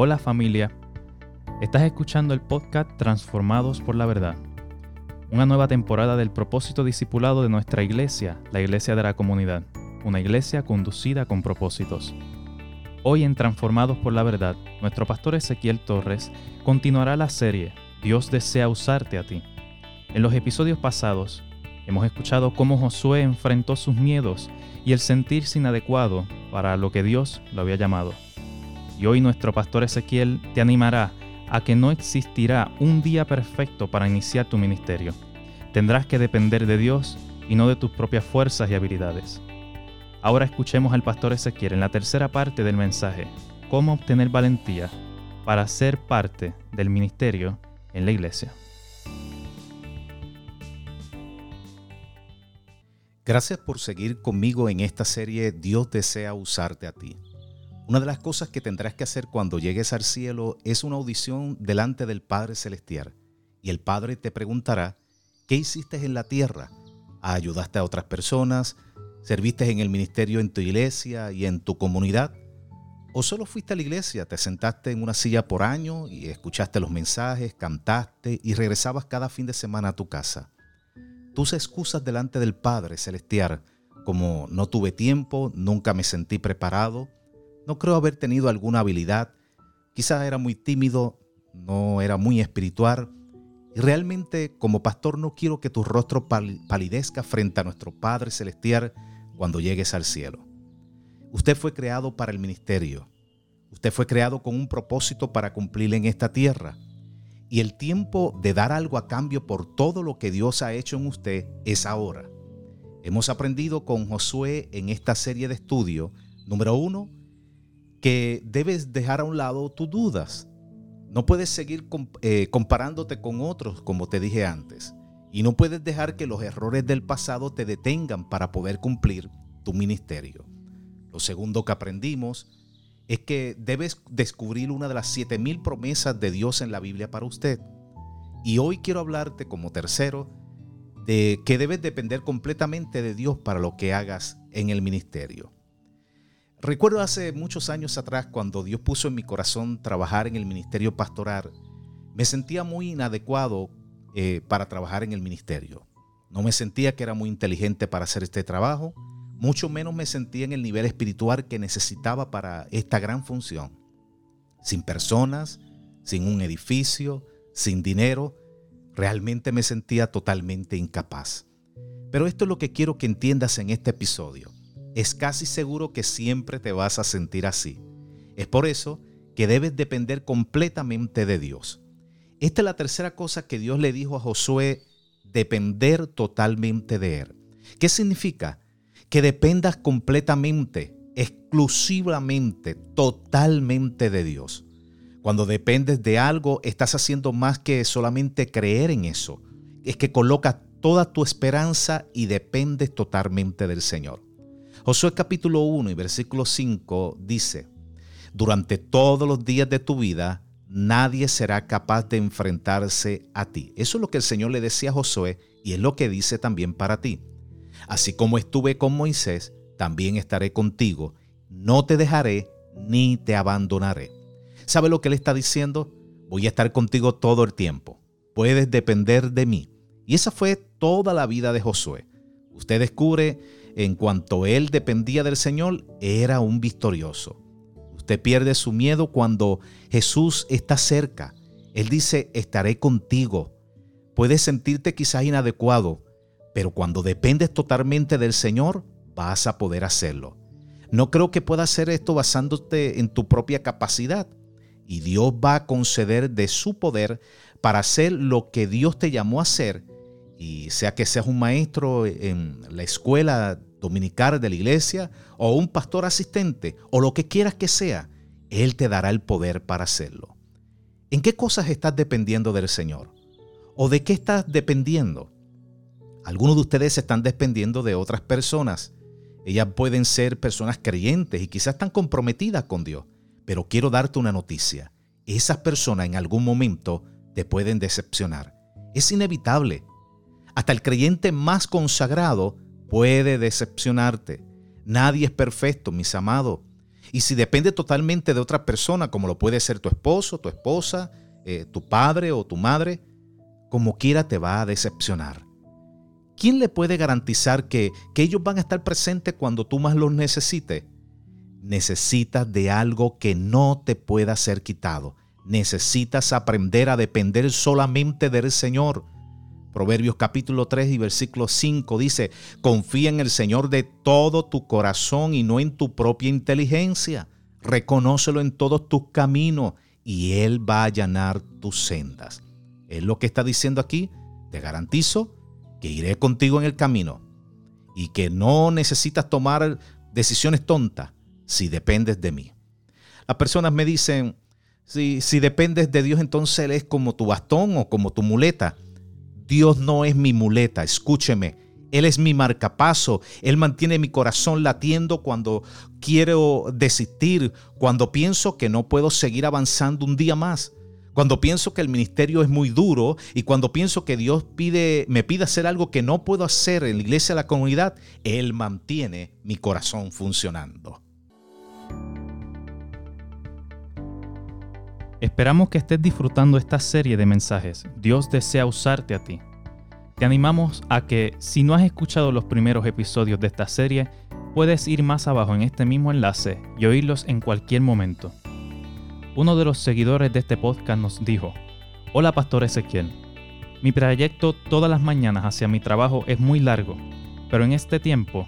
Hola familia, estás escuchando el podcast Transformados por la Verdad, una nueva temporada del propósito discipulado de nuestra iglesia, la iglesia de la comunidad, una iglesia conducida con propósitos. Hoy en Transformados por la Verdad, nuestro pastor Ezequiel Torres continuará la serie Dios desea usarte a ti. En los episodios pasados, hemos escuchado cómo Josué enfrentó sus miedos y el sentirse inadecuado para lo que Dios lo había llamado. Y hoy nuestro pastor Ezequiel te animará a que no existirá un día perfecto para iniciar tu ministerio. Tendrás que depender de Dios y no de tus propias fuerzas y habilidades. Ahora escuchemos al pastor Ezequiel en la tercera parte del mensaje, cómo obtener valentía para ser parte del ministerio en la iglesia. Gracias por seguir conmigo en esta serie Dios desea usarte a ti. Una de las cosas que tendrás que hacer cuando llegues al cielo es una audición delante del Padre Celestial. Y el Padre te preguntará, ¿qué hiciste en la tierra? ¿Ayudaste a otras personas? ¿Serviste en el ministerio en tu iglesia y en tu comunidad? ¿O solo fuiste a la iglesia, te sentaste en una silla por año y escuchaste los mensajes, cantaste y regresabas cada fin de semana a tu casa? Tus excusas delante del Padre Celestial, como no tuve tiempo, nunca me sentí preparado, no creo haber tenido alguna habilidad. Quizás era muy tímido, no era muy espiritual. Y realmente como pastor no quiero que tu rostro palidezca frente a nuestro Padre Celestial cuando llegues al cielo. Usted fue creado para el ministerio. Usted fue creado con un propósito para cumplir en esta tierra. Y el tiempo de dar algo a cambio por todo lo que Dios ha hecho en usted es ahora. Hemos aprendido con Josué en esta serie de estudio, número uno, que debes dejar a un lado tus dudas. No puedes seguir eh, comparándote con otros, como te dije antes. Y no puedes dejar que los errores del pasado te detengan para poder cumplir tu ministerio. Lo segundo que aprendimos es que debes descubrir una de las siete mil promesas de Dios en la Biblia para usted. Y hoy quiero hablarte como tercero de que debes depender completamente de Dios para lo que hagas en el ministerio. Recuerdo hace muchos años atrás cuando Dios puso en mi corazón trabajar en el ministerio pastoral, me sentía muy inadecuado eh, para trabajar en el ministerio. No me sentía que era muy inteligente para hacer este trabajo, mucho menos me sentía en el nivel espiritual que necesitaba para esta gran función. Sin personas, sin un edificio, sin dinero, realmente me sentía totalmente incapaz. Pero esto es lo que quiero que entiendas en este episodio es casi seguro que siempre te vas a sentir así. Es por eso que debes depender completamente de Dios. Esta es la tercera cosa que Dios le dijo a Josué, depender totalmente de Él. ¿Qué significa? Que dependas completamente, exclusivamente, totalmente de Dios. Cuando dependes de algo, estás haciendo más que solamente creer en eso. Es que colocas toda tu esperanza y dependes totalmente del Señor. Josué capítulo 1 y versículo 5 dice, durante todos los días de tu vida, nadie será capaz de enfrentarse a ti. Eso es lo que el Señor le decía a Josué y es lo que dice también para ti. Así como estuve con Moisés, también estaré contigo. No te dejaré ni te abandonaré. ¿Sabe lo que él está diciendo? Voy a estar contigo todo el tiempo. Puedes depender de mí. Y esa fue toda la vida de Josué. Usted descubre en cuanto él dependía del Señor, era un victorioso. Usted pierde su miedo cuando Jesús está cerca. Él dice, estaré contigo. Puedes sentirte quizás inadecuado, pero cuando dependes totalmente del Señor, vas a poder hacerlo. No creo que puedas hacer esto basándote en tu propia capacidad. Y Dios va a conceder de su poder para hacer lo que Dios te llamó a hacer. Y sea que seas un maestro en la escuela dominical de la iglesia o un pastor asistente o lo que quieras que sea, Él te dará el poder para hacerlo. ¿En qué cosas estás dependiendo del Señor? ¿O de qué estás dependiendo? Algunos de ustedes están dependiendo de otras personas. Ellas pueden ser personas creyentes y quizás están comprometidas con Dios. Pero quiero darte una noticia. Esas personas en algún momento te pueden decepcionar. Es inevitable. Hasta el creyente más consagrado puede decepcionarte. Nadie es perfecto, mis amados. Y si depende totalmente de otra persona, como lo puede ser tu esposo, tu esposa, eh, tu padre o tu madre, como quiera te va a decepcionar. ¿Quién le puede garantizar que, que ellos van a estar presentes cuando tú más los necesites? Necesitas de algo que no te pueda ser quitado. Necesitas aprender a depender solamente del Señor. Proverbios capítulo 3 y versículo 5 dice, confía en el Señor de todo tu corazón y no en tu propia inteligencia. Reconócelo en todos tus caminos y Él va a allanar tus sendas. Es lo que está diciendo aquí. Te garantizo que iré contigo en el camino y que no necesitas tomar decisiones tontas si dependes de mí. Las personas me dicen, si, si dependes de Dios, entonces Él es como tu bastón o como tu muleta. Dios no es mi muleta, escúcheme. Él es mi marcapaso. Él mantiene mi corazón latiendo cuando quiero desistir, cuando pienso que no puedo seguir avanzando un día más. Cuando pienso que el ministerio es muy duro y cuando pienso que Dios pide, me pide hacer algo que no puedo hacer en la iglesia, de la comunidad, Él mantiene mi corazón funcionando. Esperamos que estés disfrutando esta serie de mensajes. Dios desea usarte a ti. Te animamos a que, si no has escuchado los primeros episodios de esta serie, puedes ir más abajo en este mismo enlace y oírlos en cualquier momento. Uno de los seguidores de este podcast nos dijo, Hola Pastor Ezequiel, mi trayecto todas las mañanas hacia mi trabajo es muy largo, pero en este tiempo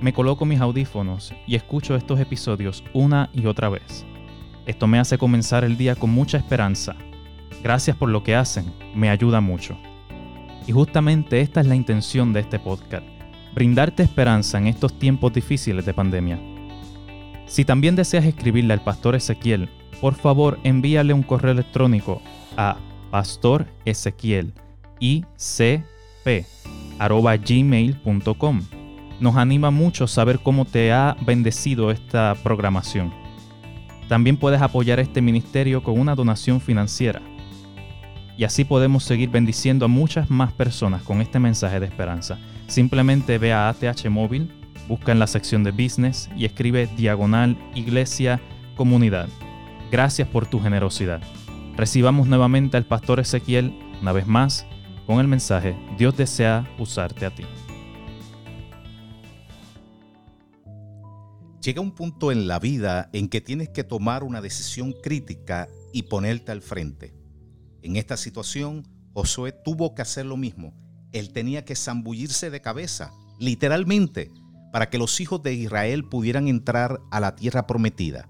me coloco mis audífonos y escucho estos episodios una y otra vez. Esto me hace comenzar el día con mucha esperanza. Gracias por lo que hacen, me ayuda mucho. Y justamente esta es la intención de este podcast, brindarte esperanza en estos tiempos difíciles de pandemia. Si también deseas escribirle al pastor Ezequiel por favor envíale un correo electrónico a pastorezequielicp.gmail.com. Nos anima mucho saber cómo te ha bendecido esta programación. También puedes apoyar este ministerio con una donación financiera. Y así podemos seguir bendiciendo a muchas más personas con este mensaje de esperanza. Simplemente ve a ATH Móvil, busca en la sección de Business y escribe Diagonal Iglesia Comunidad Gracias por tu generosidad. Recibamos nuevamente al pastor Ezequiel, una vez más, con el mensaje, Dios desea usarte a ti. Llega un punto en la vida en que tienes que tomar una decisión crítica y ponerte al frente. En esta situación, Josué tuvo que hacer lo mismo. Él tenía que zambullirse de cabeza, literalmente, para que los hijos de Israel pudieran entrar a la tierra prometida.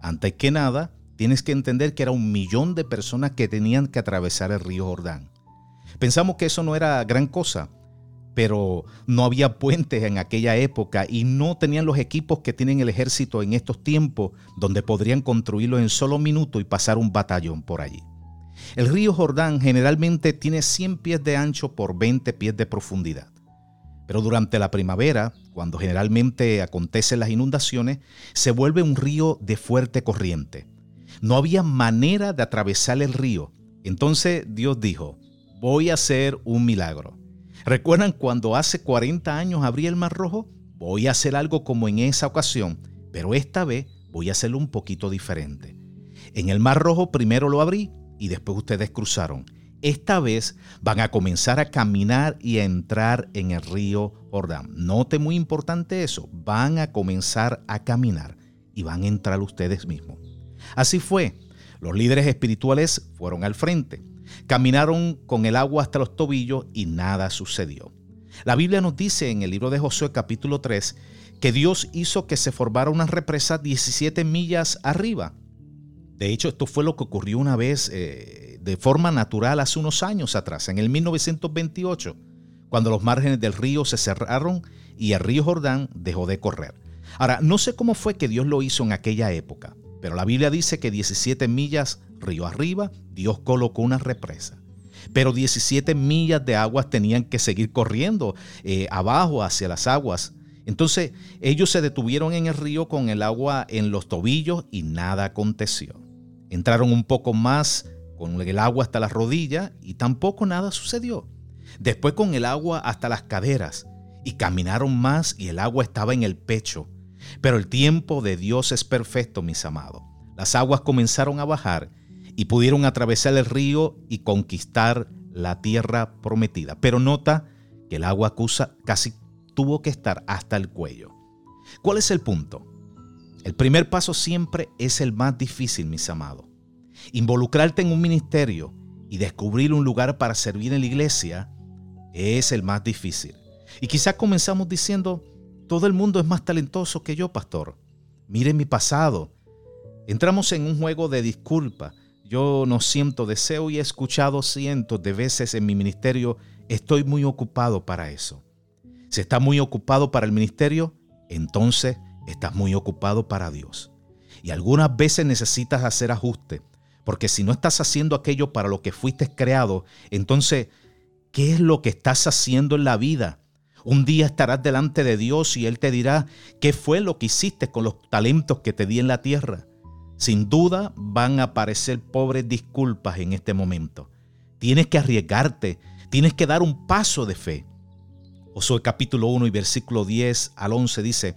Antes que nada, tienes que entender que era un millón de personas que tenían que atravesar el río Jordán. Pensamos que eso no era gran cosa, pero no había puentes en aquella época y no tenían los equipos que tienen el ejército en estos tiempos, donde podrían construirlo en solo minuto y pasar un batallón por allí. El río Jordán generalmente tiene 100 pies de ancho por 20 pies de profundidad. Pero durante la primavera, cuando generalmente acontecen las inundaciones, se vuelve un río de fuerte corriente. No había manera de atravesar el río. Entonces Dios dijo, voy a hacer un milagro. ¿Recuerdan cuando hace 40 años abrí el Mar Rojo? Voy a hacer algo como en esa ocasión, pero esta vez voy a hacerlo un poquito diferente. En el Mar Rojo primero lo abrí y después ustedes cruzaron. Esta vez van a comenzar a caminar y a entrar en el río Jordán. Note muy importante eso, van a comenzar a caminar y van a entrar ustedes mismos. Así fue. Los líderes espirituales fueron al frente. Caminaron con el agua hasta los tobillos y nada sucedió. La Biblia nos dice en el libro de Josué capítulo 3 que Dios hizo que se formara una represa 17 millas arriba. De hecho, esto fue lo que ocurrió una vez eh, de forma natural hace unos años atrás, en el 1928, cuando los márgenes del río se cerraron y el río Jordán dejó de correr. Ahora, no sé cómo fue que Dios lo hizo en aquella época, pero la Biblia dice que 17 millas río arriba, Dios colocó una represa. Pero 17 millas de aguas tenían que seguir corriendo eh, abajo hacia las aguas. Entonces ellos se detuvieron en el río con el agua en los tobillos y nada aconteció. Entraron un poco más con el agua hasta las rodillas y tampoco nada sucedió. Después con el agua hasta las caderas y caminaron más y el agua estaba en el pecho. Pero el tiempo de Dios es perfecto, mis amados. Las aguas comenzaron a bajar y pudieron atravesar el río y conquistar la tierra prometida. Pero nota que el agua acusa casi tuvo que estar hasta el cuello. ¿Cuál es el punto? El primer paso siempre es el más difícil, mis amados. Involucrarte en un ministerio y descubrir un lugar para servir en la iglesia es el más difícil. Y quizás comenzamos diciendo, todo el mundo es más talentoso que yo, pastor. Mire mi pasado. Entramos en un juego de disculpa. Yo no siento deseo y he escuchado cientos de veces en mi ministerio, estoy muy ocupado para eso. Si estás muy ocupado para el ministerio, entonces estás muy ocupado para Dios. Y algunas veces necesitas hacer ajuste, porque si no estás haciendo aquello para lo que fuiste creado, entonces, ¿qué es lo que estás haciendo en la vida? Un día estarás delante de Dios y Él te dirá, ¿qué fue lo que hiciste con los talentos que te di en la tierra? Sin duda van a aparecer pobres disculpas en este momento. Tienes que arriesgarte, tienes que dar un paso de fe. Josué capítulo 1 y versículo 10 al 11 dice,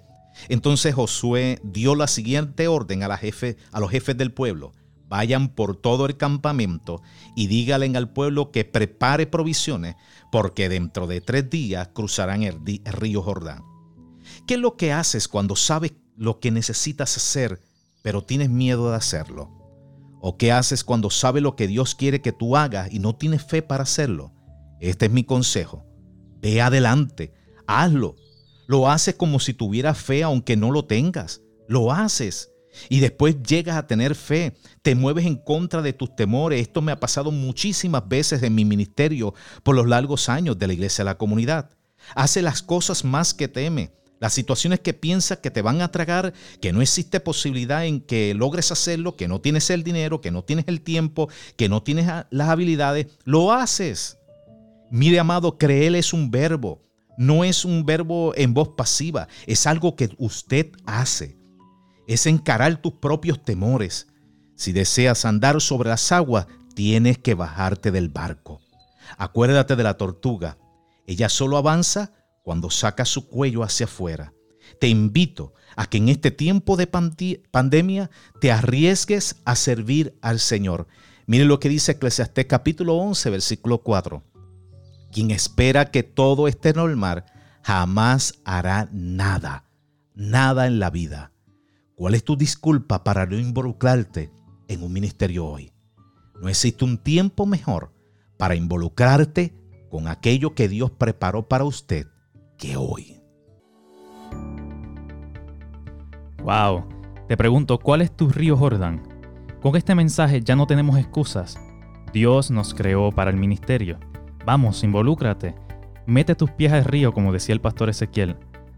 entonces Josué dio la siguiente orden a, la jefe, a los jefes del pueblo. Vayan por todo el campamento y díganle al pueblo que prepare provisiones, porque dentro de tres días cruzarán el, el río Jordán. ¿Qué es lo que haces cuando sabes lo que necesitas hacer, pero tienes miedo de hacerlo? ¿O qué haces cuando sabes lo que Dios quiere que tú hagas y no tienes fe para hacerlo? Este es mi consejo. Ve adelante, hazlo. Lo haces como si tuvieras fe aunque no lo tengas. Lo haces y después llegas a tener fe, te mueves en contra de tus temores. Esto me ha pasado muchísimas veces en mi ministerio por los largos años de la iglesia de la comunidad. Hace las cosas más que teme. Las situaciones que piensas que te van a tragar, que no existe posibilidad en que logres hacerlo, que no tienes el dinero, que no tienes el tiempo, que no tienes las habilidades, lo haces. Mire, amado, creer es un verbo, no es un verbo en voz pasiva, es algo que usted hace es encarar tus propios temores. Si deseas andar sobre las aguas, tienes que bajarte del barco. Acuérdate de la tortuga. Ella solo avanza cuando saca su cuello hacia afuera. Te invito a que en este tiempo de pandemia te arriesgues a servir al Señor. Mire lo que dice Eclesiastés capítulo 11, versículo 4. Quien espera que todo esté normal, jamás hará nada, nada en la vida. ¿Cuál es tu disculpa para no involucrarte en un ministerio hoy? No existe un tiempo mejor para involucrarte con aquello que Dios preparó para usted que hoy. Wow, te pregunto, ¿cuál es tu río Jordán? Con este mensaje ya no tenemos excusas. Dios nos creó para el ministerio. Vamos, involúcrate. Mete tus pies al río, como decía el pastor Ezequiel.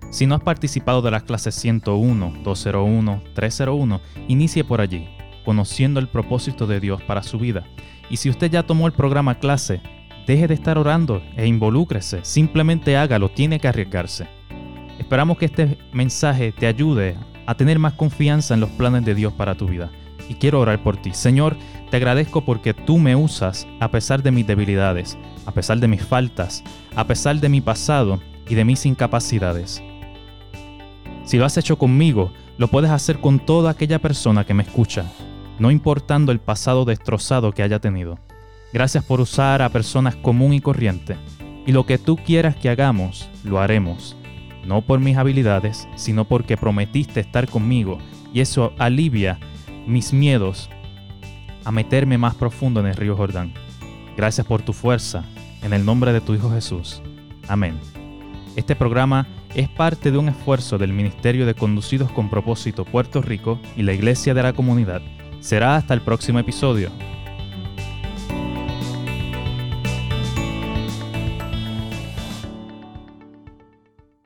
Si no has participado de las clases 101, 201, 301, inicie por allí, conociendo el propósito de Dios para su vida. Y si usted ya tomó el programa clase, deje de estar orando e involúcrese, simplemente hágalo, tiene que arriesgarse. Esperamos que este mensaje te ayude a tener más confianza en los planes de Dios para tu vida. Y quiero orar por ti. Señor, te agradezco porque tú me usas a pesar de mis debilidades, a pesar de mis faltas, a pesar de mi pasado y de mis incapacidades. Si lo has hecho conmigo, lo puedes hacer con toda aquella persona que me escucha, no importando el pasado destrozado que haya tenido. Gracias por usar a personas común y corriente. Y lo que tú quieras que hagamos, lo haremos. No por mis habilidades, sino porque prometiste estar conmigo y eso alivia mis miedos a meterme más profundo en el río Jordán. Gracias por tu fuerza, en el nombre de tu Hijo Jesús. Amén. Este programa es parte de un esfuerzo del Ministerio de Conducidos con Propósito Puerto Rico y la Iglesia de la Comunidad. Será hasta el próximo episodio.